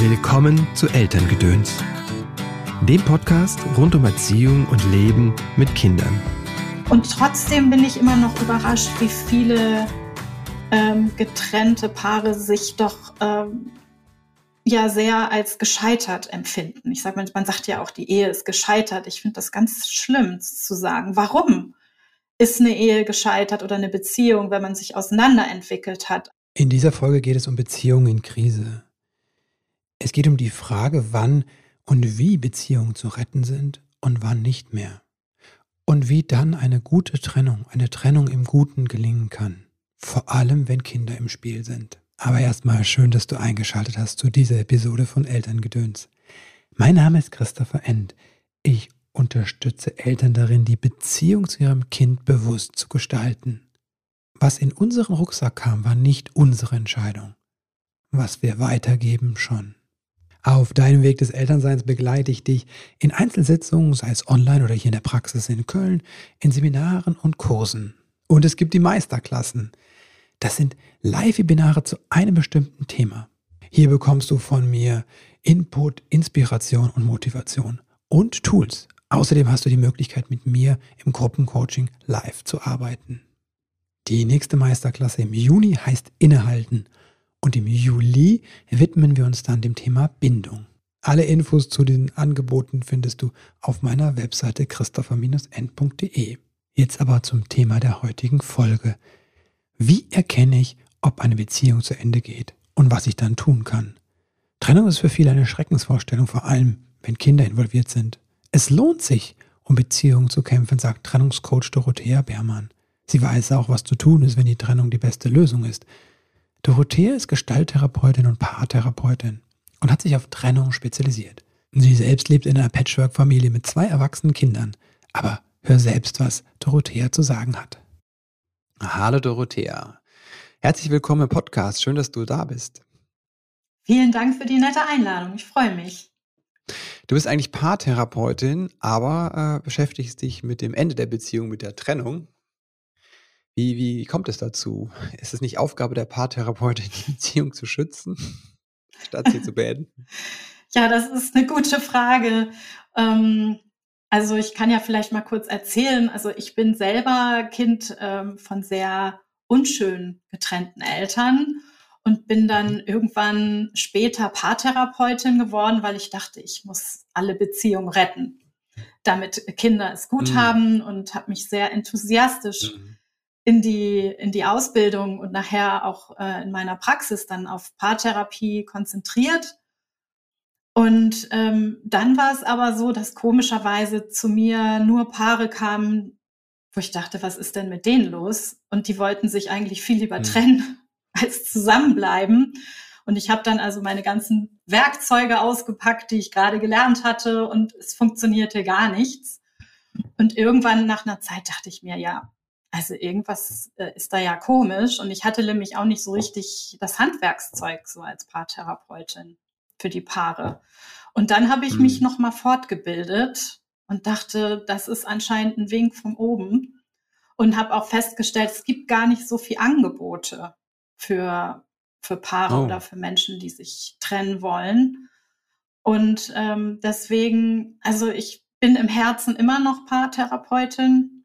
Willkommen zu Elterngedöns, dem Podcast rund um Erziehung und Leben mit Kindern. Und trotzdem bin ich immer noch überrascht, wie viele ähm, getrennte Paare sich doch ähm, ja sehr als gescheitert empfinden. Ich sage mal, man sagt ja auch, die Ehe ist gescheitert. Ich finde das ganz schlimm zu sagen. Warum ist eine Ehe gescheitert oder eine Beziehung, wenn man sich auseinanderentwickelt hat? In dieser Folge geht es um Beziehungen in Krise. Es geht um die Frage, wann und wie Beziehungen zu retten sind und wann nicht mehr. Und wie dann eine gute Trennung, eine Trennung im Guten gelingen kann. Vor allem, wenn Kinder im Spiel sind. Aber erstmal schön, dass du eingeschaltet hast zu dieser Episode von Elterngedöns. Mein Name ist Christopher End. Ich unterstütze Eltern darin, die Beziehung zu ihrem Kind bewusst zu gestalten. Was in unseren Rucksack kam, war nicht unsere Entscheidung. Was wir weitergeben, schon. Auf deinem Weg des Elternseins begleite ich dich in Einzelsitzungen, sei es online oder hier in der Praxis in Köln, in Seminaren und Kursen. Und es gibt die Meisterklassen. Das sind Live-Webinare zu einem bestimmten Thema. Hier bekommst du von mir Input, Inspiration und Motivation und Tools. Außerdem hast du die Möglichkeit, mit mir im Gruppencoaching live zu arbeiten. Die nächste Meisterklasse im Juni heißt Innehalten und im Juli widmen wir uns dann dem Thema Bindung. Alle Infos zu den Angeboten findest du auf meiner Webseite christopher-n.de. Jetzt aber zum Thema der heutigen Folge. Wie erkenne ich, ob eine Beziehung zu Ende geht und was ich dann tun kann? Trennung ist für viele eine Schreckensvorstellung, vor allem wenn Kinder involviert sind. Es lohnt sich, um Beziehungen zu kämpfen, sagt Trennungscoach Dorothea Beermann. Sie weiß auch, was zu tun ist, wenn die Trennung die beste Lösung ist. Dorothea ist Gestalttherapeutin und Paartherapeutin und hat sich auf Trennung spezialisiert. Sie selbst lebt in einer Patchwork-Familie mit zwei erwachsenen Kindern. Aber hör selbst, was Dorothea zu sagen hat. Hallo Dorothea. Herzlich willkommen im Podcast. Schön, dass du da bist. Vielen Dank für die nette Einladung. Ich freue mich. Du bist eigentlich Paartherapeutin, aber äh, beschäftigst dich mit dem Ende der Beziehung, mit der Trennung. Wie, wie kommt es dazu? Ist es nicht Aufgabe der Paartherapeutin, die Beziehung zu schützen, statt sie zu beenden? Ja, das ist eine gute Frage. Ähm, also ich kann ja vielleicht mal kurz erzählen. Also ich bin selber Kind ähm, von sehr unschön getrennten Eltern und bin dann mhm. irgendwann später Paartherapeutin geworden, weil ich dachte, ich muss alle Beziehungen retten, damit Kinder es gut mhm. haben und habe mich sehr enthusiastisch mhm in die, in die Ausbildung und nachher auch äh, in meiner Praxis dann auf Paartherapie konzentriert. Und ähm, dann war es aber so, dass komischerweise zu mir nur Paare kamen, wo ich dachte, was ist denn mit denen los? Und die wollten sich eigentlich viel lieber mhm. trennen als zusammenbleiben. Und ich habe dann also meine ganzen Werkzeuge ausgepackt, die ich gerade gelernt hatte, und es funktionierte gar nichts. Und irgendwann nach einer Zeit dachte ich mir, ja, also irgendwas äh, ist da ja komisch. Und ich hatte nämlich auch nicht so richtig das Handwerkszeug so als Paartherapeutin für die Paare. Und dann habe ich mhm. mich nochmal fortgebildet und dachte, das ist anscheinend ein Wink von oben. Und habe auch festgestellt, es gibt gar nicht so viel Angebote für, für Paare oh. oder für Menschen, die sich trennen wollen. Und ähm, deswegen, also ich bin im Herzen immer noch Paartherapeutin,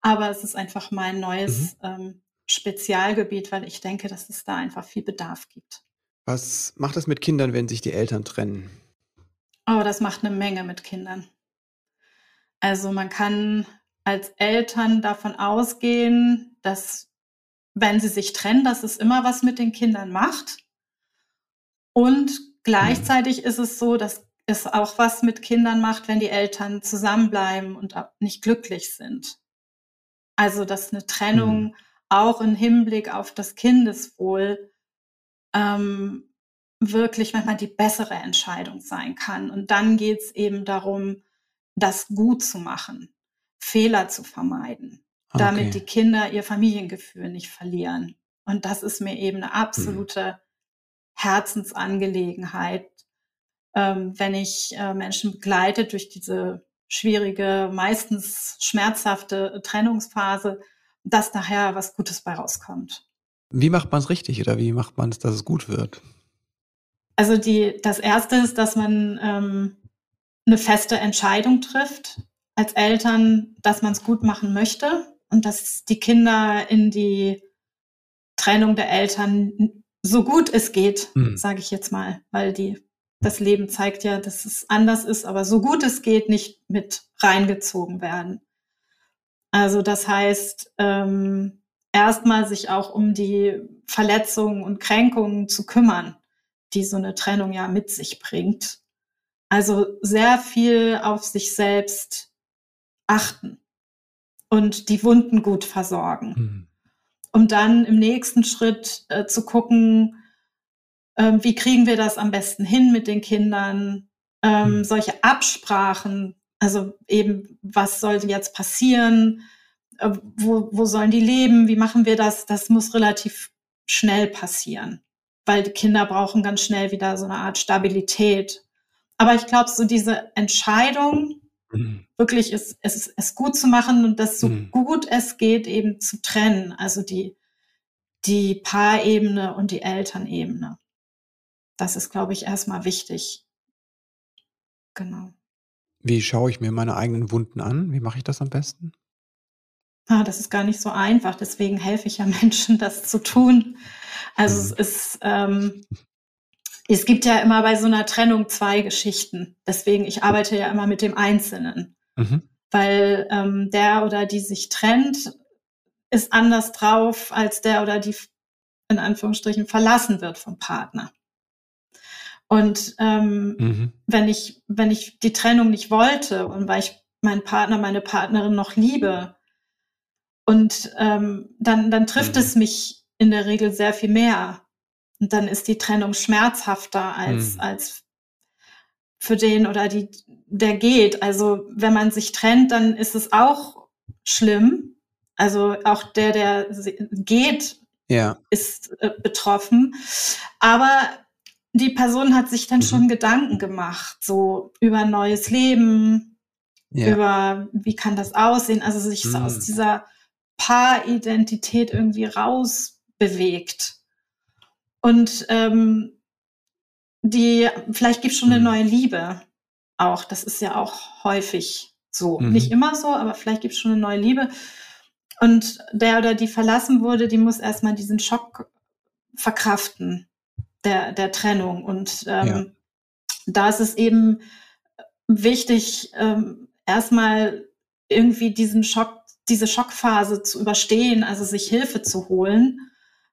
aber es ist einfach mein neues mhm. ähm, Spezialgebiet, weil ich denke, dass es da einfach viel Bedarf gibt. Was macht das mit Kindern, wenn sich die Eltern trennen? Oh, das macht eine Menge mit Kindern. Also man kann als Eltern davon ausgehen, dass wenn sie sich trennen, dass es immer was mit den Kindern macht. Und gleichzeitig mhm. ist es so, dass es auch was mit Kindern macht, wenn die Eltern zusammenbleiben und nicht glücklich sind. Also, dass eine Trennung mhm. auch im Hinblick auf das Kindeswohl ähm, wirklich manchmal die bessere Entscheidung sein kann. Und dann geht es eben darum, das gut zu machen, Fehler zu vermeiden, okay. damit die Kinder ihr Familiengefühl nicht verlieren. Und das ist mir eben eine absolute mhm. Herzensangelegenheit, ähm, wenn ich äh, Menschen begleite durch diese schwierige, meistens schmerzhafte Trennungsphase, dass daher was Gutes bei rauskommt. Wie macht man es richtig oder wie macht man es, dass es gut wird? Also die, das erste ist, dass man ähm, eine feste Entscheidung trifft als Eltern, dass man es gut machen möchte und dass die Kinder in die Trennung der Eltern so gut es geht, mhm. sage ich jetzt mal, weil die das Leben zeigt ja, dass es anders ist, aber so gut es geht, nicht mit reingezogen werden. Also das heißt, ähm, erstmal sich auch um die Verletzungen und Kränkungen zu kümmern, die so eine Trennung ja mit sich bringt. Also sehr viel auf sich selbst achten und die Wunden gut versorgen. Mhm. Um dann im nächsten Schritt äh, zu gucken, äh, wie kriegen wir das am besten hin mit den Kindern, ähm, mhm. solche Absprachen, also eben, was sollte jetzt passieren, äh, wo, wo sollen die leben, wie machen wir das, das muss relativ schnell passieren, weil die Kinder brauchen ganz schnell wieder so eine Art Stabilität. Aber ich glaube, so diese Entscheidung, mhm. wirklich es, es, es gut zu machen und das so mhm. gut es geht eben zu trennen, also die, die Paarebene und die Elternebene. Das ist, glaube ich, erstmal wichtig. Genau. Wie schaue ich mir meine eigenen Wunden an? Wie mache ich das am besten? Ah, das ist gar nicht so einfach. Deswegen helfe ich ja Menschen, das zu tun. Also mhm. es ist, ähm, es gibt ja immer bei so einer Trennung zwei Geschichten. Deswegen, ich arbeite ja immer mit dem Einzelnen. Mhm. Weil ähm, der oder die sich trennt, ist anders drauf als der oder die in Anführungsstrichen verlassen wird vom Partner. Und ähm, mhm. wenn ich, wenn ich die Trennung nicht wollte und weil ich meinen Partner, meine Partnerin noch liebe, und ähm, dann, dann trifft mhm. es mich in der Regel sehr viel mehr. Und dann ist die Trennung schmerzhafter als, mhm. als für den oder die, der geht. Also wenn man sich trennt, dann ist es auch schlimm. Also auch der, der geht, ja. ist äh, betroffen. Aber die Person hat sich dann mhm. schon Gedanken gemacht, so über neues Leben, ja. über wie kann das aussehen, also sich so aus mhm. dieser Paaridentität irgendwie rausbewegt. Und ähm, die, vielleicht gibt es schon eine mhm. neue Liebe auch. Das ist ja auch häufig so. Mhm. Nicht immer so, aber vielleicht gibt es schon eine neue Liebe. Und der oder die verlassen wurde, die muss erstmal diesen Schock verkraften, der, der Trennung. Und ähm, ja. da ist es eben wichtig, ähm, erstmal irgendwie diesen Schock diese Schockphase zu überstehen, also sich Hilfe zu holen.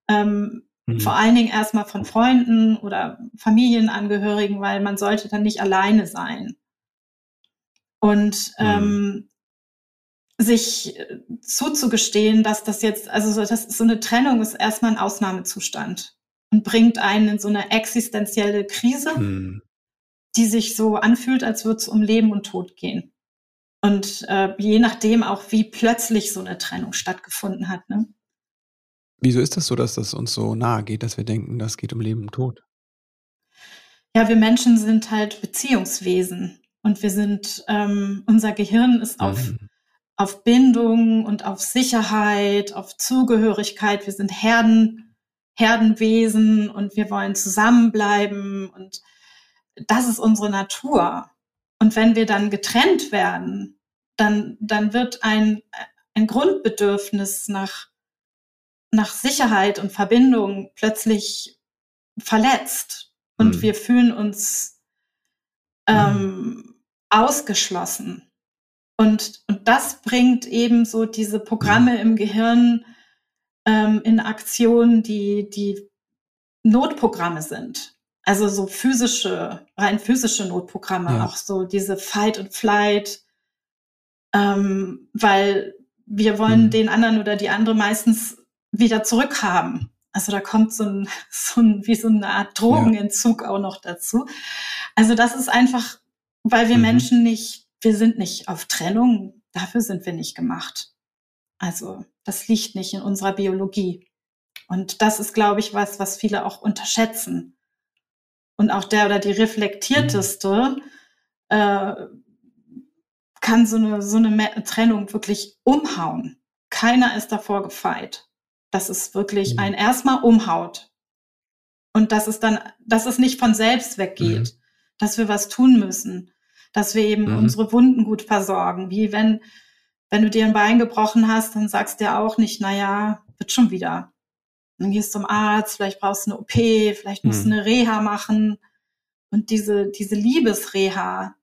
Ähm, mhm. Vor allen Dingen erstmal von Freunden oder Familienangehörigen, weil man sollte dann nicht alleine sein. Und mhm. ähm, sich äh, zuzugestehen, dass das jetzt, also so, das, so eine Trennung ist erstmal ein Ausnahmezustand und bringt einen in so eine existenzielle Krise, mhm. die sich so anfühlt, als würde es um Leben und Tod gehen. Und äh, je nachdem auch, wie plötzlich so eine Trennung stattgefunden hat. Ne? Wieso ist das so, dass das uns so nahe geht, dass wir denken, das geht um Leben und Tod? Ja, wir Menschen sind halt Beziehungswesen und wir sind, ähm, unser Gehirn ist auf, mhm. auf Bindung und auf Sicherheit, auf Zugehörigkeit. Wir sind Herden, Herdenwesen und wir wollen zusammenbleiben und das ist unsere Natur. Und wenn wir dann getrennt werden, dann, dann wird ein, ein Grundbedürfnis nach, nach Sicherheit und Verbindung plötzlich verletzt. Und mhm. wir fühlen uns ähm, mhm. ausgeschlossen. Und, und das bringt eben so diese Programme im Gehirn ähm, in Aktion, die, die Notprogramme sind. Also so physische, rein physische Notprogramme, ja. auch so diese Fight and Flight, ähm, weil wir wollen mhm. den anderen oder die andere meistens wieder zurückhaben. Also da kommt so ein, so ein wie so eine Art Drogenentzug ja. auch noch dazu. Also das ist einfach, weil wir mhm. Menschen nicht, wir sind nicht auf Trennung, dafür sind wir nicht gemacht. Also das liegt nicht in unserer Biologie. Und das ist, glaube ich, was, was viele auch unterschätzen und auch der oder die reflektierteste äh, kann so eine, so eine Trennung wirklich umhauen. Keiner ist davor gefeit. Das ist wirklich mhm. ein erstmal umhaut. Und dass es dann, dass es nicht von selbst weggeht, mhm. dass wir was tun müssen, dass wir eben mhm. unsere Wunden gut versorgen. Wie wenn, wenn du dir ein Bein gebrochen hast, dann sagst du ja auch nicht, na ja, wird schon wieder. Dann gehst du zum Arzt, vielleicht brauchst du eine OP, vielleicht musst mhm. du eine Reha machen. Und diese, diese Liebesreha,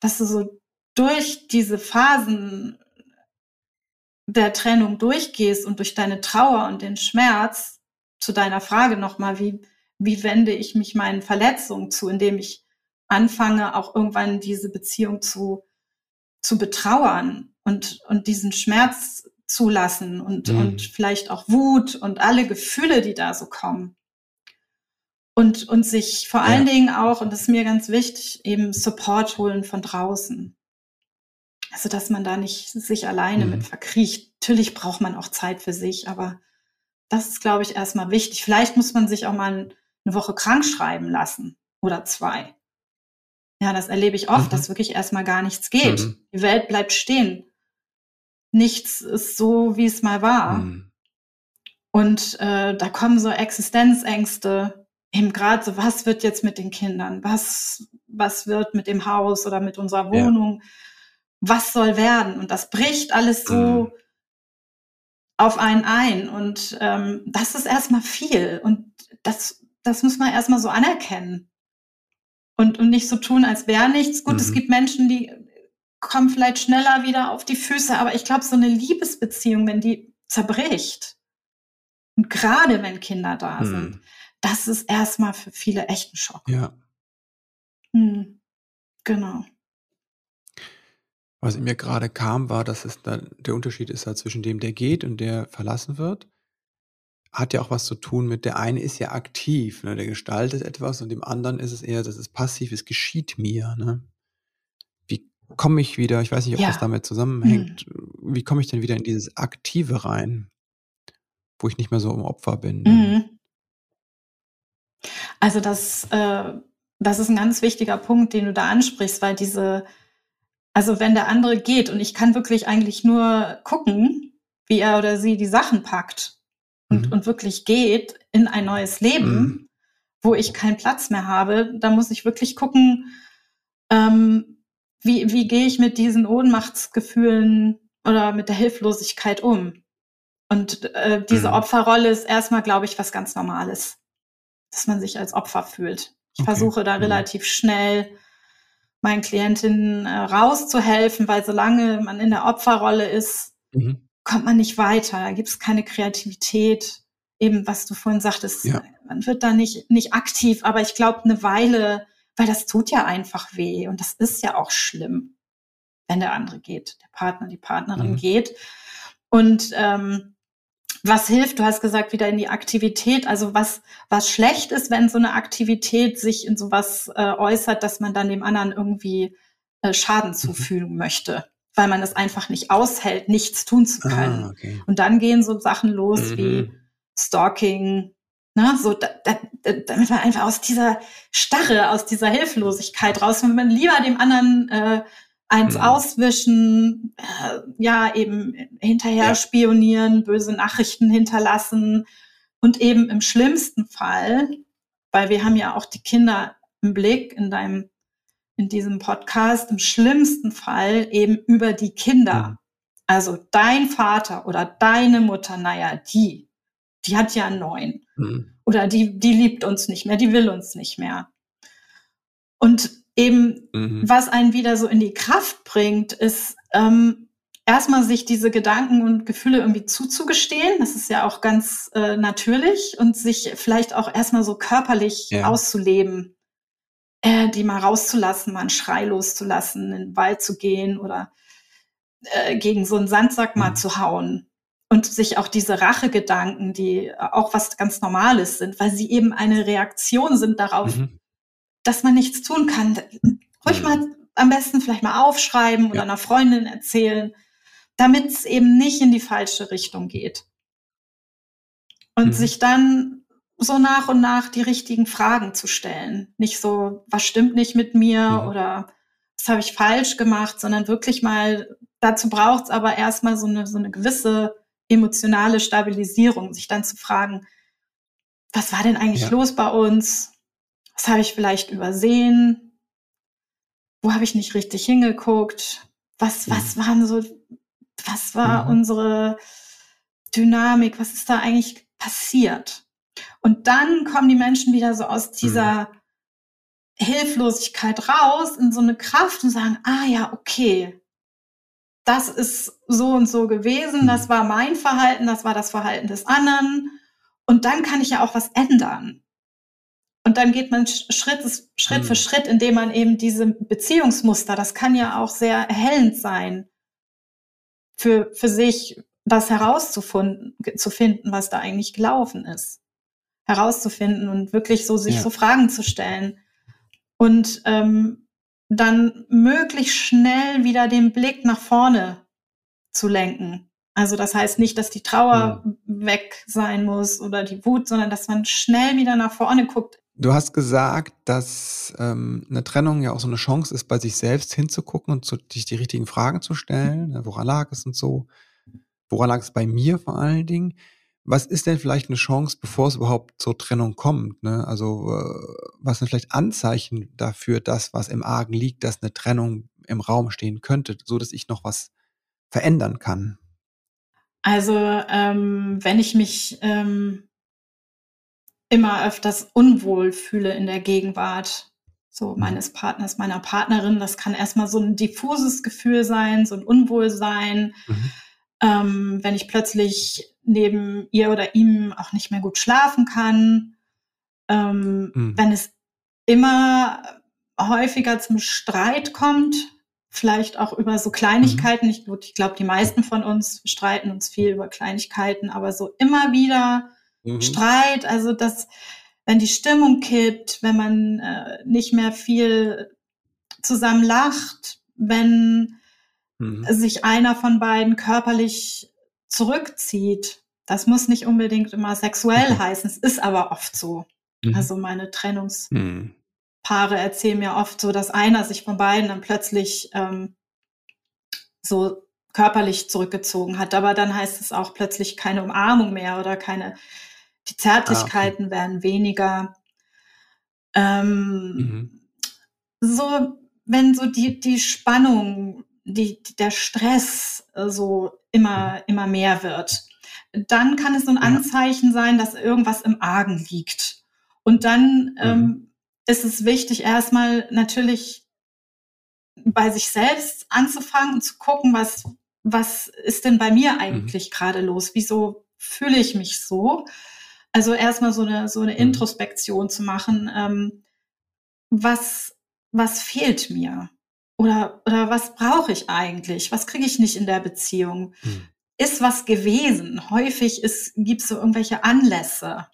dass du so durch diese Phasen der Trennung durchgehst und durch deine Trauer und den Schmerz, zu deiner Frage nochmal, wie, wie wende ich mich meinen Verletzungen zu, indem ich anfange, auch irgendwann diese Beziehung zu, zu betrauern und, und diesen Schmerz zulassen und, mhm. und vielleicht auch Wut und alle Gefühle, die da so kommen. Und, und sich vor allen ja. Dingen auch, und das ist mir ganz wichtig, eben Support holen von draußen. Also, dass man da nicht sich alleine mhm. mit verkriecht. Natürlich braucht man auch Zeit für sich, aber das ist, glaube ich, erstmal wichtig. Vielleicht muss man sich auch mal eine Woche krank schreiben lassen oder zwei. Ja, das erlebe ich oft, mhm. dass wirklich erstmal gar nichts geht. Mhm. Die Welt bleibt stehen. Nichts ist so, wie es mal war. Mhm. Und äh, da kommen so Existenzängste, eben gerade so, was wird jetzt mit den Kindern? Was, was wird mit dem Haus oder mit unserer Wohnung? Ja was soll werden? Und das bricht alles so mhm. auf einen ein. Und ähm, das ist erstmal viel. Und das, das muss man erstmal so anerkennen. Und, und nicht so tun, als wäre nichts. Gut, mhm. es gibt Menschen, die kommen vielleicht schneller wieder auf die Füße, aber ich glaube, so eine Liebesbeziehung, wenn die zerbricht, und gerade wenn Kinder da mhm. sind, das ist erstmal für viele echt ein Schock. Ja. Hm. Genau. Was in mir gerade kam, war, dass es da der Unterschied ist halt zwischen dem, der geht und der verlassen wird. Hat ja auch was zu tun mit, der eine ist ja aktiv, ne, der gestaltet etwas und dem anderen ist es eher, das ist passiv, es geschieht mir. Ne? Komme ich wieder, ich weiß nicht, ob ja. das damit zusammenhängt, mhm. wie komme ich denn wieder in dieses Aktive rein, wo ich nicht mehr so im Opfer bin? Ne? Mhm. Also das, äh, das ist ein ganz wichtiger Punkt, den du da ansprichst, weil diese also wenn der andere geht und ich kann wirklich eigentlich nur gucken, wie er oder sie die Sachen packt und, mhm. und wirklich geht in ein neues Leben, mhm. wo ich keinen Platz mehr habe, da muss ich wirklich gucken, ähm, wie, wie gehe ich mit diesen Ohnmachtsgefühlen oder mit der Hilflosigkeit um. Und äh, diese mhm. Opferrolle ist erstmal, glaube ich, was ganz Normales, dass man sich als Opfer fühlt. Ich okay. versuche da mhm. relativ schnell meinen Klientinnen äh, rauszuhelfen, weil solange man in der Opferrolle ist, mhm. kommt man nicht weiter. Da gibt es keine Kreativität. Eben, was du vorhin sagtest, ja. man wird da nicht, nicht aktiv, aber ich glaube, eine Weile, weil das tut ja einfach weh und das ist ja auch schlimm, wenn der andere geht, der Partner, die Partnerin mhm. geht. Und ähm, was hilft? Du hast gesagt, wieder in die Aktivität. Also was, was schlecht ist, wenn so eine Aktivität sich in sowas äh, äußert, dass man dann dem anderen irgendwie äh, Schaden mhm. zufügen mhm. möchte, weil man es einfach nicht aushält, nichts tun zu ah, können. Ah, okay. Und dann gehen so Sachen los mhm. wie Stalking, ne, so da, da, damit man einfach aus dieser Starre, aus dieser Hilflosigkeit raus, wenn man lieber dem anderen äh, eins mhm. auswischen, äh, ja, eben hinterher ja. spionieren, böse Nachrichten hinterlassen und eben im schlimmsten Fall, weil wir haben ja auch die Kinder im Blick in deinem, in diesem Podcast, im schlimmsten Fall eben über die Kinder. Mhm. Also dein Vater oder deine Mutter, naja, die, die hat ja einen neuen. Mhm. Oder die, die liebt uns nicht mehr, die will uns nicht mehr. Und eben, mhm. was einen wieder so in die Kraft bringt, ist ähm, erstmal sich diese Gedanken und Gefühle irgendwie zuzugestehen. Das ist ja auch ganz äh, natürlich und sich vielleicht auch erstmal so körperlich ja. auszuleben, äh, die mal rauszulassen, mal einen Schrei loszulassen, in den Wald zu gehen oder äh, gegen so einen Sandsack mhm. mal zu hauen. Und sich auch diese Rachegedanken, die auch was ganz Normales sind, weil sie eben eine Reaktion sind darauf, mhm dass man nichts tun kann. Ruhig mhm. mal am besten vielleicht mal aufschreiben oder ja. einer Freundin erzählen, damit es eben nicht in die falsche Richtung geht. Und mhm. sich dann so nach und nach die richtigen Fragen zu stellen. Nicht so, was stimmt nicht mit mir mhm. oder was habe ich falsch gemacht, sondern wirklich mal, dazu braucht es aber erstmal so eine, so eine gewisse emotionale Stabilisierung, sich dann zu fragen, was war denn eigentlich ja. los bei uns? Was habe ich vielleicht übersehen? Wo habe ich nicht richtig hingeguckt? Was, mhm. was waren so, was war mhm. unsere Dynamik? Was ist da eigentlich passiert? Und dann kommen die Menschen wieder so aus dieser mhm. Hilflosigkeit raus in so eine Kraft und sagen, ah ja, okay, das ist so und so gewesen, das mhm. war mein Verhalten, das war das Verhalten des anderen. Und dann kann ich ja auch was ändern. Und dann geht man Schritt, Schritt für mhm. Schritt, indem man eben diese Beziehungsmuster, das kann ja auch sehr erhellend sein, für, für sich das herauszufinden, zu finden, was da eigentlich gelaufen ist. Herauszufinden und wirklich so sich ja. so Fragen zu stellen. Und ähm, dann möglichst schnell wieder den Blick nach vorne zu lenken. Also das heißt nicht, dass die Trauer mhm. weg sein muss oder die Wut, sondern dass man schnell wieder nach vorne guckt. Du hast gesagt, dass ähm, eine Trennung ja auch so eine Chance ist, bei sich selbst hinzugucken und zu, sich die richtigen Fragen zu stellen. Ne, woran lag es und so? Woran lag es bei mir vor allen Dingen? Was ist denn vielleicht eine Chance, bevor es überhaupt zur Trennung kommt? Ne? Also äh, was sind vielleicht Anzeichen dafür, dass was im Argen liegt, dass eine Trennung im Raum stehen könnte, so dass ich noch was verändern kann? Also ähm, wenn ich mich ähm, immer öfters unwohl fühle in der Gegenwart so mhm. meines Partners, meiner Partnerin, das kann erstmal so ein diffuses Gefühl sein, so ein Unwohlsein. Mhm. Ähm, wenn ich plötzlich neben ihr oder ihm auch nicht mehr gut schlafen kann, ähm, mhm. wenn es immer häufiger zum Streit kommt, vielleicht auch über so Kleinigkeiten. Mhm. Ich, ich glaube, die meisten von uns streiten uns viel über Kleinigkeiten, aber so immer wieder mhm. Streit, also dass, wenn die Stimmung kippt, wenn man äh, nicht mehr viel zusammen lacht, wenn mhm. sich einer von beiden körperlich zurückzieht. Das muss nicht unbedingt immer sexuell mhm. heißen, es ist aber oft so. Mhm. Also meine Trennungs mhm. Erzählen mir oft so, dass einer sich von beiden dann plötzlich ähm, so körperlich zurückgezogen hat. Aber dann heißt es auch plötzlich keine Umarmung mehr oder keine, die Zärtlichkeiten ah, okay. werden weniger. Ähm, mhm. So, wenn so die, die Spannung, die, der Stress äh, so immer, mhm. immer mehr wird, dann kann es so ein Anzeichen sein, dass irgendwas im Argen liegt. Und dann ähm, mhm. ist es wichtig, erstmal natürlich bei sich selbst anzufangen und zu gucken, was, was ist denn bei mir mhm. eigentlich mhm. gerade los? Wieso fühle ich mich so? Also erstmal so eine, so eine. Introspektion zu machen. Ähm, was, was fehlt mir? Oder, oder was brauche ich eigentlich? Was kriege ich nicht in der Beziehung? Mhm. Ist was gewesen? Häufig gibt es so irgendwelche Anlässe,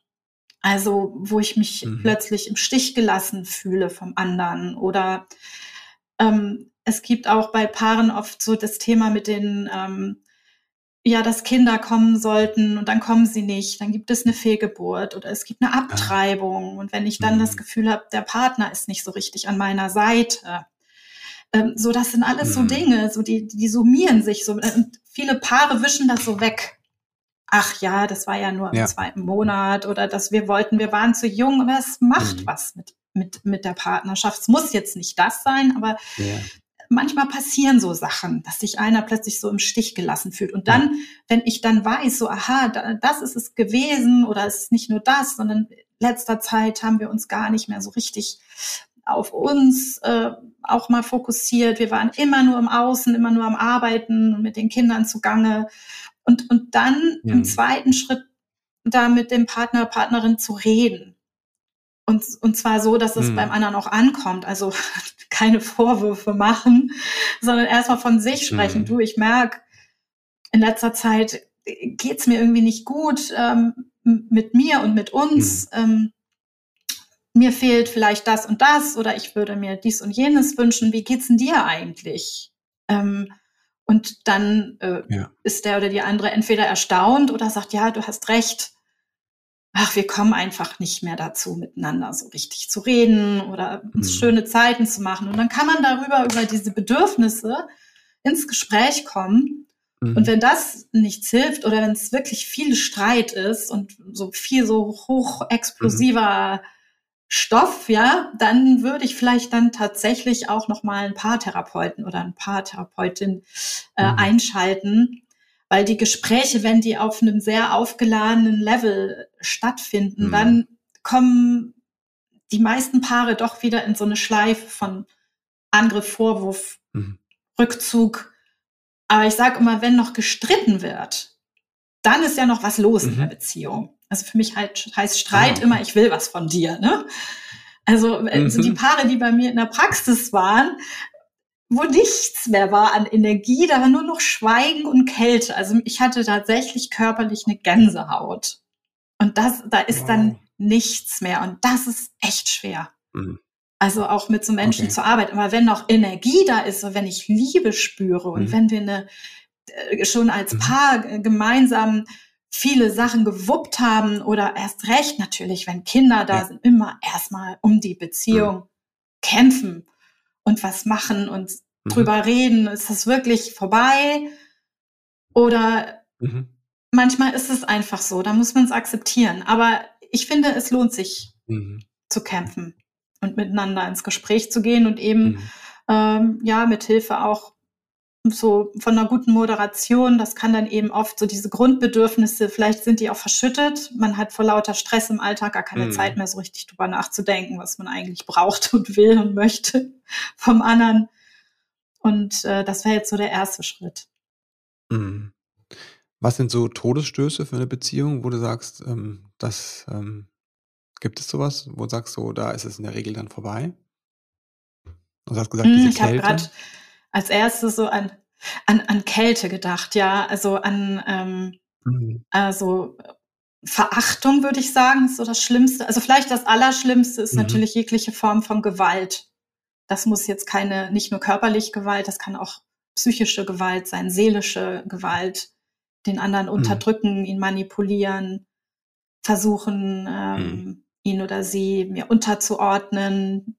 also, wo ich mich mhm. plötzlich im Stich gelassen fühle vom anderen. Oder ähm, es gibt auch bei Paaren oft so das Thema mit den, ähm, ja, dass Kinder kommen sollten und dann kommen sie nicht. Dann gibt es eine Fehlgeburt oder es gibt eine ah. Abtreibung. Und wenn ich dann mhm. das Gefühl habe, der Partner ist nicht so richtig an meiner Seite. Ähm, so, das sind alles mhm. so Dinge, so die, die summieren sich so. Und viele Paare wischen das so weg ach ja, das war ja nur im ja. zweiten Monat oder dass wir wollten, wir waren zu jung, aber es macht mhm. was mit, mit, mit der Partnerschaft. Es muss jetzt nicht das sein, aber ja. manchmal passieren so Sachen, dass sich einer plötzlich so im Stich gelassen fühlt. Und dann, ja. wenn ich dann weiß, so, aha, das ist es gewesen oder es ist nicht nur das, sondern in letzter Zeit haben wir uns gar nicht mehr so richtig auf uns äh, auch mal fokussiert. Wir waren immer nur im Außen, immer nur am Arbeiten und mit den Kindern zugange. Und, und dann ja. im zweiten Schritt da mit dem Partner, Partnerin zu reden. Und, und zwar so, dass es mhm. beim anderen auch ankommt. Also keine Vorwürfe machen, sondern erstmal von sich sprechen. Mhm. Du, ich merke, in letzter Zeit geht's mir irgendwie nicht gut ähm, mit mir und mit uns. Mhm. Ähm, mir fehlt vielleicht das und das oder ich würde mir dies und jenes wünschen. Wie geht's denn dir eigentlich? Ähm, und dann äh, ja. ist der oder die andere entweder erstaunt oder sagt, ja, du hast recht. Ach, wir kommen einfach nicht mehr dazu, miteinander so richtig zu reden oder uns mhm. schöne Zeiten zu machen. Und dann kann man darüber, über diese Bedürfnisse ins Gespräch kommen. Mhm. Und wenn das nichts hilft oder wenn es wirklich viel Streit ist und so viel so hochexplosiver mhm. Stoff, ja, dann würde ich vielleicht dann tatsächlich auch noch mal ein Paartherapeuten oder ein Paartherapeutin äh, mhm. einschalten, weil die Gespräche, wenn die auf einem sehr aufgeladenen Level stattfinden, mhm. dann kommen die meisten Paare doch wieder in so eine Schleife von Angriff, Vorwurf, mhm. Rückzug. Aber ich sage immer, wenn noch gestritten wird, dann ist ja noch was los in der mhm. Beziehung. Also für mich halt, heißt Streit ah. immer, ich will was von dir. Ne? Also, mhm. also die Paare, die bei mir in der Praxis waren, wo nichts mehr war an Energie, da war nur noch Schweigen und Kälte. Also ich hatte tatsächlich körperlich eine Gänsehaut. Und das, da ist wow. dann nichts mehr. Und das ist echt schwer. Mhm. Also auch mit so Menschen okay. zu arbeiten. Aber wenn noch Energie da ist und wenn ich Liebe spüre und mhm. wenn wir eine, äh, schon als mhm. Paar gemeinsam viele Sachen gewuppt haben oder erst recht natürlich, wenn Kinder da ja. sind, immer erstmal um die Beziehung mhm. kämpfen und was machen und mhm. drüber reden. Ist das wirklich vorbei? Oder mhm. manchmal ist es einfach so, da muss man es akzeptieren. Aber ich finde, es lohnt sich mhm. zu kämpfen und miteinander ins Gespräch zu gehen und eben mhm. ähm, ja mit Hilfe auch so von einer guten Moderation, das kann dann eben oft so diese Grundbedürfnisse, vielleicht sind die auch verschüttet. Man hat vor lauter Stress im Alltag gar keine mhm. Zeit mehr so richtig drüber nachzudenken, was man eigentlich braucht und will und möchte vom anderen. Und äh, das wäre jetzt so der erste Schritt. Mhm. Was sind so Todesstöße für eine Beziehung, wo du sagst, ähm, das ähm, gibt es sowas, wo du sagst, so da ist es in der Regel dann vorbei? Du hast gesagt, diese hm, ich habe gerade als erstes so an, an, an Kälte gedacht, ja, also an ähm, mhm. also Verachtung würde ich sagen, ist so das Schlimmste. Also vielleicht das Allerschlimmste ist mhm. natürlich jegliche Form von Gewalt. Das muss jetzt keine, nicht nur körperliche Gewalt, das kann auch psychische Gewalt sein, seelische Gewalt, den anderen mhm. unterdrücken, ihn manipulieren, versuchen, ähm, mhm. ihn oder sie mir unterzuordnen,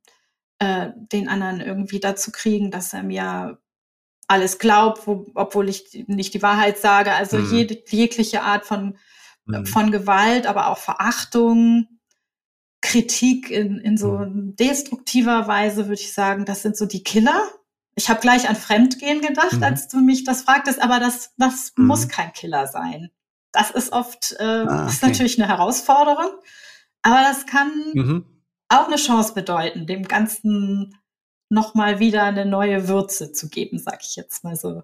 äh, den anderen irgendwie dazu kriegen, dass er mir alles glaubt, wo, obwohl ich nicht die Wahrheit sage. Also mhm. jede, jegliche Art von, mhm. von Gewalt, aber auch Verachtung, Kritik in, in so mhm. destruktiver Weise, würde ich sagen, das sind so die Killer. Ich habe gleich an Fremdgehen gedacht, mhm. als du mich das fragtest, aber das, das mhm. muss kein Killer sein. Das ist oft, äh, ah, okay. ist natürlich eine Herausforderung, aber das kann mhm auch eine Chance bedeuten, dem Ganzen nochmal wieder eine neue Würze zu geben, sag ich jetzt mal so.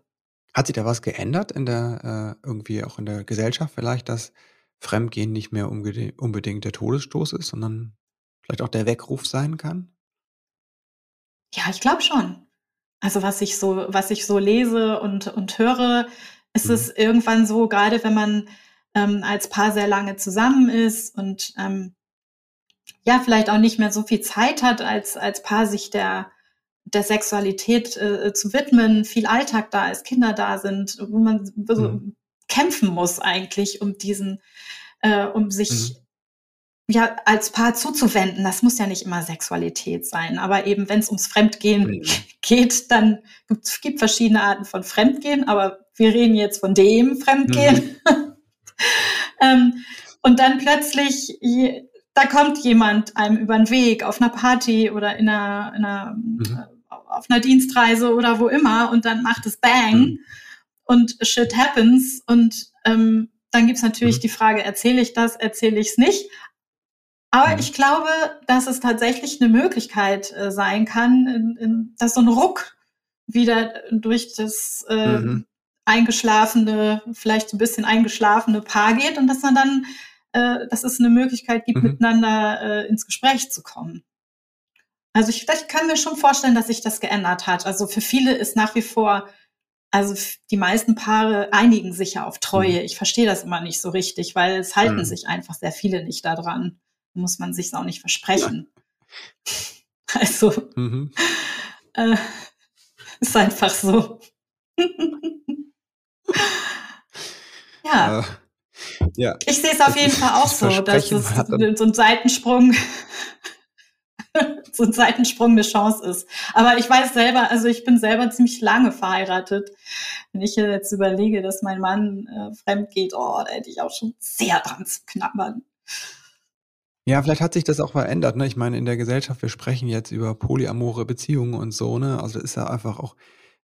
Hat sich da was geändert in der, äh, irgendwie auch in der Gesellschaft vielleicht, dass Fremdgehen nicht mehr unbedingt der Todesstoß ist, sondern vielleicht auch der Weckruf sein kann? Ja, ich glaube schon. Also was ich so, was ich so lese und, und höre, ist mhm. es irgendwann so, gerade wenn man ähm, als Paar sehr lange zusammen ist und ähm, ja vielleicht auch nicht mehr so viel Zeit hat, als, als Paar sich der, der Sexualität äh, zu widmen, viel Alltag da ist, Kinder da sind, wo man mhm. kämpfen muss eigentlich, um diesen, äh, um sich mhm. ja als Paar zuzuwenden. Das muss ja nicht immer Sexualität sein, aber eben wenn es ums Fremdgehen mhm. geht, dann gibt gibt verschiedene Arten von Fremdgehen, aber wir reden jetzt von dem Fremdgehen. Mhm. ähm, und dann plötzlich da kommt jemand einem über den Weg auf einer Party oder in einer, in einer mhm. Äh, auf einer Dienstreise oder wo immer und dann macht es Bang mhm. und shit happens und ähm, dann gibt's natürlich mhm. die Frage, erzähle ich das, erzähle ich es nicht. Aber mhm. ich glaube, dass es tatsächlich eine Möglichkeit äh, sein kann, in, in, dass so ein Ruck wieder durch das äh, mhm. eingeschlafene, vielleicht ein bisschen eingeschlafene Paar geht und dass man dann äh, dass es eine Möglichkeit gibt, mhm. miteinander äh, ins Gespräch zu kommen. Also ich, ich kann mir schon vorstellen, dass sich das geändert hat. Also für viele ist nach wie vor, also die meisten Paare einigen sich ja auf Treue. Mhm. Ich verstehe das immer nicht so richtig, weil es halten mhm. sich einfach sehr viele nicht daran. Muss man sich auch nicht versprechen. Ja. Also mhm. äh, ist einfach so. ja. Äh, ja. Ich sehe es auf jeden Fall auch so, dass es so ein Seitensprung so ein Seitensprung eine Chance ist. Aber ich weiß selber, also ich bin selber ziemlich lange verheiratet. Wenn ich jetzt überlege, dass mein Mann äh, fremd geht, oh, da hätte ich auch schon sehr dran zu knabbern. Ja, vielleicht hat sich das auch verändert. Ne? Ich meine, in der Gesellschaft, wir sprechen jetzt über polyamore Beziehungen und so, ne? Also das ist ja einfach auch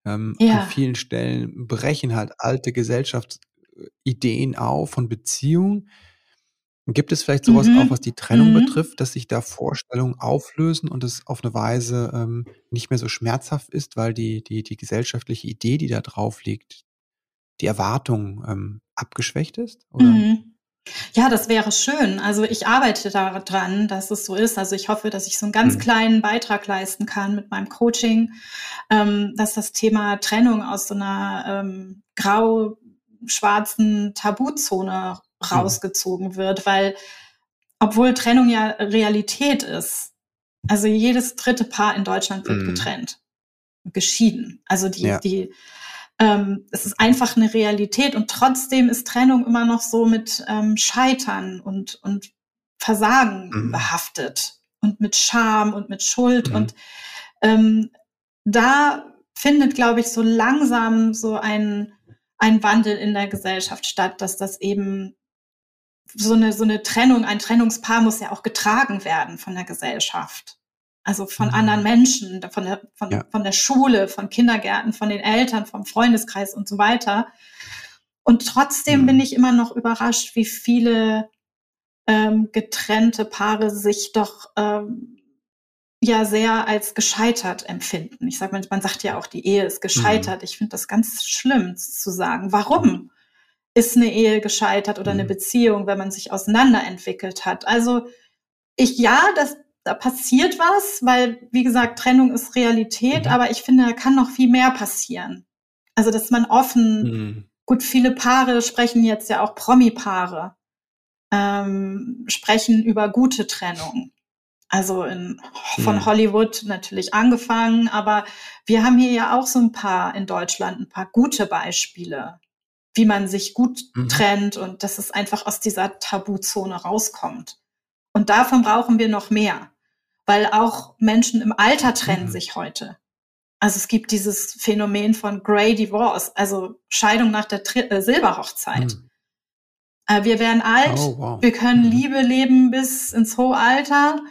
ähm, ja. an vielen Stellen brechen halt alte Gesellschaftsideen auf von Beziehungen. Gibt es vielleicht sowas mhm. auch, was die Trennung mhm. betrifft, dass sich da Vorstellungen auflösen und es auf eine Weise ähm, nicht mehr so schmerzhaft ist, weil die, die, die gesellschaftliche Idee, die da drauf liegt, die Erwartung ähm, abgeschwächt ist? Mhm. Ja, das wäre schön. Also ich arbeite daran, dass es so ist. Also ich hoffe, dass ich so einen ganz mhm. kleinen Beitrag leisten kann mit meinem Coaching, ähm, dass das Thema Trennung aus so einer ähm, grau-schwarzen Tabuzone mhm. rausgezogen wird, weil obwohl Trennung ja Realität ist, also jedes dritte Paar in Deutschland wird mhm. getrennt, geschieden. Also die, ja. die ähm, es ist einfach eine Realität und trotzdem ist Trennung immer noch so mit ähm, Scheitern und, und Versagen mhm. behaftet und mit Scham und mit Schuld. Mhm. Und ähm, da findet, glaube ich, so langsam so ein, ein Wandel in der Gesellschaft statt, dass das eben so eine, so eine Trennung, ein Trennungspaar muss ja auch getragen werden von der Gesellschaft. Also von mhm. anderen Menschen, von der, von, ja. von der Schule, von Kindergärten, von den Eltern, vom Freundeskreis und so weiter. Und trotzdem mhm. bin ich immer noch überrascht, wie viele ähm, getrennte Paare sich doch ähm, ja sehr als gescheitert empfinden. Ich sage mal, man sagt ja auch, die Ehe ist gescheitert. Mhm. Ich finde das ganz schlimm zu sagen. Warum ist eine Ehe gescheitert oder eine mhm. Beziehung, wenn man sich auseinanderentwickelt hat? Also ich ja, das da passiert was, weil, wie gesagt, Trennung ist Realität, mhm. aber ich finde, da kann noch viel mehr passieren. Also, dass man offen, mhm. gut, viele Paare sprechen jetzt ja auch Promi-Paare, ähm, sprechen über gute Trennung. Also in, von mhm. Hollywood natürlich angefangen, aber wir haben hier ja auch so ein paar in Deutschland, ein paar gute Beispiele, wie man sich gut mhm. trennt und dass es einfach aus dieser Tabuzone rauskommt. Und davon brauchen wir noch mehr, weil auch Menschen im Alter trennen mhm. sich heute. Also es gibt dieses Phänomen von Grey Divorce, also Scheidung nach der Tri äh, Silberhochzeit. Mhm. Äh, wir werden alt, oh, wow. wir können mhm. Liebe leben bis ins hohe Alter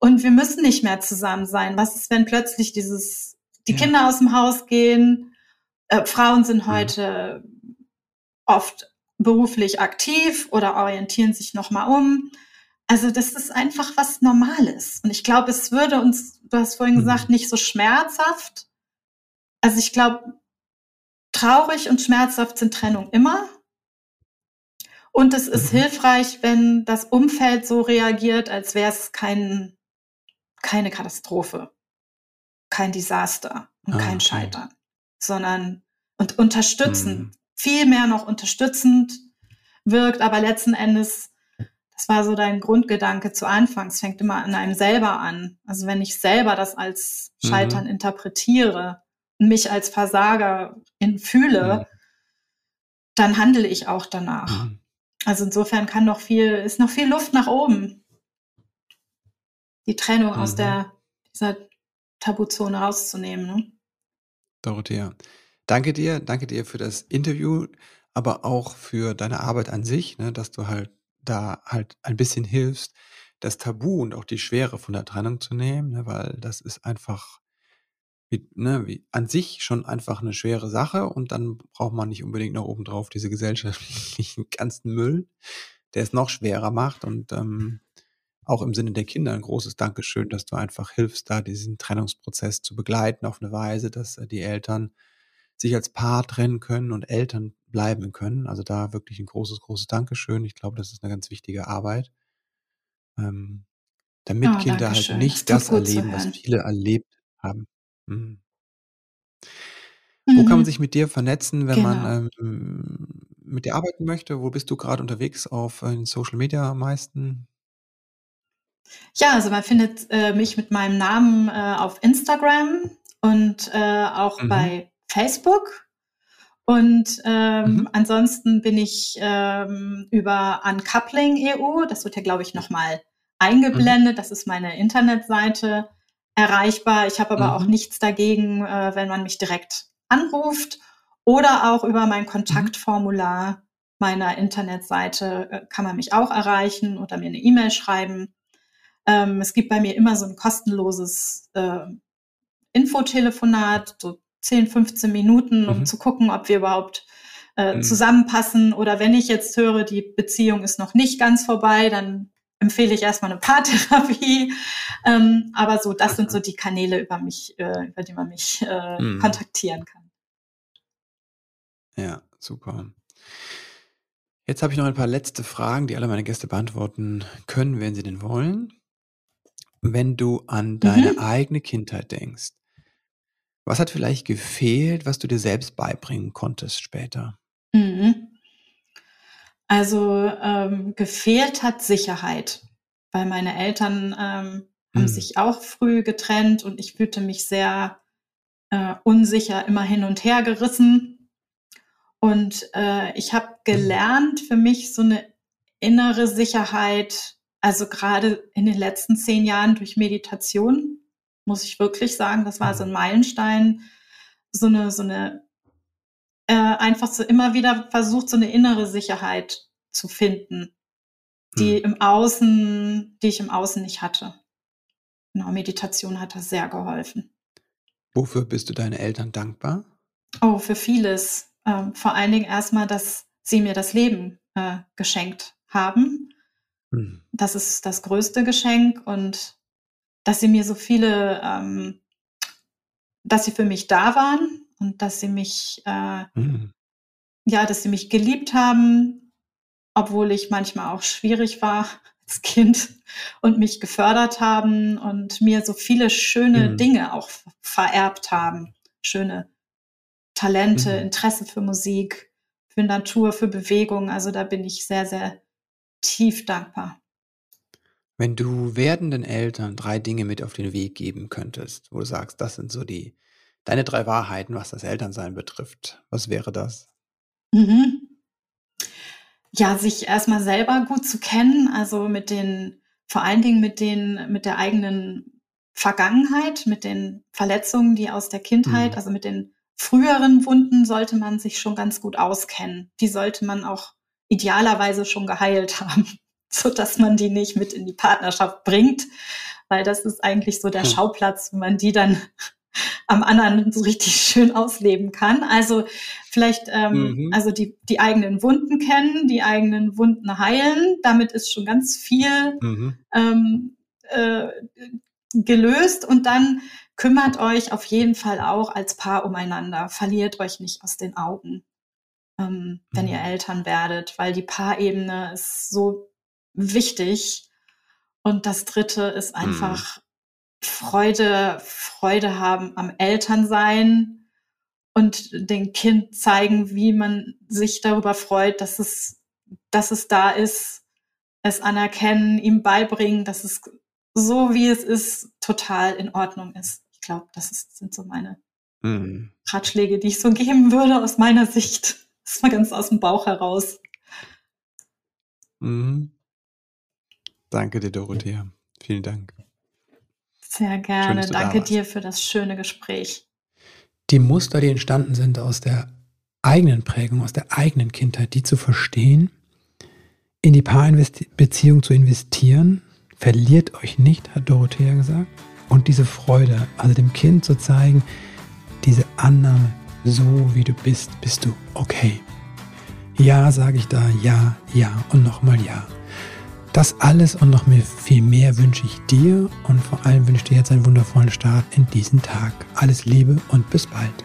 und wir müssen nicht mehr zusammen sein. Was ist, wenn plötzlich dieses, die ja. Kinder aus dem Haus gehen? Äh, Frauen sind mhm. heute oft beruflich aktiv oder orientieren sich nochmal um. Also das ist einfach was Normales. Und ich glaube, es würde uns, du hast vorhin mhm. gesagt, nicht so schmerzhaft. Also ich glaube, traurig und schmerzhaft sind Trennung immer. Und es ist mhm. hilfreich, wenn das Umfeld so reagiert, als wäre es kein, keine Katastrophe, kein Desaster und ah, kein okay. Scheitern, sondern und unterstützend, mhm. viel mehr noch unterstützend wirkt, aber letzten Endes das war so dein Grundgedanke zu Anfang. Es fängt immer an einem selber an. Also wenn ich selber das als Scheitern mhm. interpretiere und mich als Versagerin fühle, mhm. dann handle ich auch danach. Mhm. Also insofern kann noch viel, ist noch viel Luft nach oben. Die Trennung aus mhm. der, dieser Tabuzone rauszunehmen. Ne? Dorothea, danke dir, danke dir für das Interview, aber auch für deine Arbeit an sich, ne, dass du halt da halt ein bisschen hilfst, das Tabu und auch die Schwere von der Trennung zu nehmen, ne, weil das ist einfach wie, ne, wie an sich schon einfach eine schwere Sache und dann braucht man nicht unbedingt noch obendrauf diese gesellschaftlichen ganzen Müll, der es noch schwerer macht und ähm, auch im Sinne der Kinder ein großes Dankeschön, dass du einfach hilfst, da diesen Trennungsprozess zu begleiten auf eine Weise, dass äh, die Eltern sich als Paar trennen können und Eltern bleiben können. Also da wirklich ein großes, großes Dankeschön. Ich glaube, das ist eine ganz wichtige Arbeit. Ähm, damit oh, Kinder halt nicht das, das erleben, was viele erlebt haben. Mhm. Mhm. Wo kann man mhm. sich mit dir vernetzen, wenn genau. man ähm, mit dir arbeiten möchte? Wo bist du gerade unterwegs? Auf äh, Social Media am meisten? Ja, also man findet äh, mich mit meinem Namen äh, auf Instagram und äh, auch mhm. bei Facebook. Und ähm, mhm. ansonsten bin ich ähm, über Uncoupling EU, das wird ja, glaube ich, nochmal eingeblendet. Mhm. Das ist meine Internetseite erreichbar. Ich habe aber mhm. auch nichts dagegen, äh, wenn man mich direkt anruft oder auch über mein mhm. Kontaktformular meiner Internetseite äh, kann man mich auch erreichen oder mir eine E-Mail schreiben. Ähm, es gibt bei mir immer so ein kostenloses äh, Infotelefonat, so 10, 15 Minuten, um mhm. zu gucken, ob wir überhaupt äh, mhm. zusammenpassen. Oder wenn ich jetzt höre, die Beziehung ist noch nicht ganz vorbei, dann empfehle ich erstmal eine Paartherapie. Ähm, aber so, das sind so die Kanäle, über mich, äh, über die man mich äh, mhm. kontaktieren kann. Ja, super. Jetzt habe ich noch ein paar letzte Fragen, die alle meine Gäste beantworten können, wenn sie denn wollen. Wenn du an deine mhm. eigene Kindheit denkst, was hat vielleicht gefehlt, was du dir selbst beibringen konntest später? Mhm. Also ähm, gefehlt hat Sicherheit, weil meine Eltern ähm, haben mhm. sich auch früh getrennt und ich fühlte mich sehr äh, unsicher, immer hin und her gerissen. Und äh, ich habe mhm. gelernt, für mich so eine innere Sicherheit, also gerade in den letzten zehn Jahren durch Meditation, muss ich wirklich sagen, das war so ein mhm. Meilenstein, so eine, so eine äh, einfach so immer wieder versucht, so eine innere Sicherheit zu finden, die hm. im Außen, die ich im Außen nicht hatte. Genau, Meditation hat da sehr geholfen. Wofür bist du deinen Eltern dankbar? Oh, für vieles. Ähm, vor allen Dingen erstmal, dass sie mir das Leben äh, geschenkt haben. Hm. Das ist das größte Geschenk und dass sie mir so viele, ähm, dass sie für mich da waren und dass sie mich, äh, mhm. ja, dass sie mich geliebt haben, obwohl ich manchmal auch schwierig war als Kind und mich gefördert haben und mir so viele schöne mhm. Dinge auch vererbt haben. Schöne Talente, mhm. Interesse für Musik, für Natur, für Bewegung. Also da bin ich sehr, sehr tief dankbar. Wenn du werdenden Eltern drei Dinge mit auf den Weg geben könntest, wo du sagst, das sind so die deine drei Wahrheiten, was das Elternsein betrifft, was wäre das? Mhm. Ja, sich erstmal selber gut zu kennen, also mit den, vor allen Dingen mit den, mit der eigenen Vergangenheit, mit den Verletzungen, die aus der Kindheit, mhm. also mit den früheren Wunden sollte man sich schon ganz gut auskennen. Die sollte man auch idealerweise schon geheilt haben so dass man die nicht mit in die Partnerschaft bringt, weil das ist eigentlich so der hm. Schauplatz, wo man die dann am anderen so richtig schön ausleben kann. Also vielleicht ähm, mhm. also die, die eigenen Wunden kennen, die eigenen Wunden heilen. Damit ist schon ganz viel mhm. ähm, äh, gelöst und dann kümmert euch auf jeden Fall auch als Paar umeinander. Verliert euch nicht aus den Augen, ähm, wenn mhm. ihr Eltern werdet, weil die Paarebene ist so wichtig. Und das dritte ist hm. einfach hm. Freude, Freude haben am Elternsein und dem Kind zeigen, wie man sich darüber freut, dass es, dass es da ist, es anerkennen, ihm beibringen, dass es so wie es ist, total in Ordnung ist. Ich glaube, das ist, sind so meine hm. Ratschläge, die ich so geben würde aus meiner Sicht. Das ist mal ganz aus dem Bauch heraus. Mhm. Danke dir, Dorothea. Vielen Dank. Sehr gerne. Schön, Danke dir für das schöne Gespräch. Die Muster, die entstanden sind aus der eigenen Prägung, aus der eigenen Kindheit, die zu verstehen, in die Paarbeziehung zu investieren, verliert euch nicht, hat Dorothea gesagt. Und diese Freude, also dem Kind zu zeigen, diese Annahme, so wie du bist, bist du okay. Ja, sage ich da, ja, ja und nochmal ja. Das alles und noch viel mehr wünsche ich dir und vor allem wünsche ich dir jetzt einen wundervollen Start in diesen Tag. Alles Liebe und bis bald.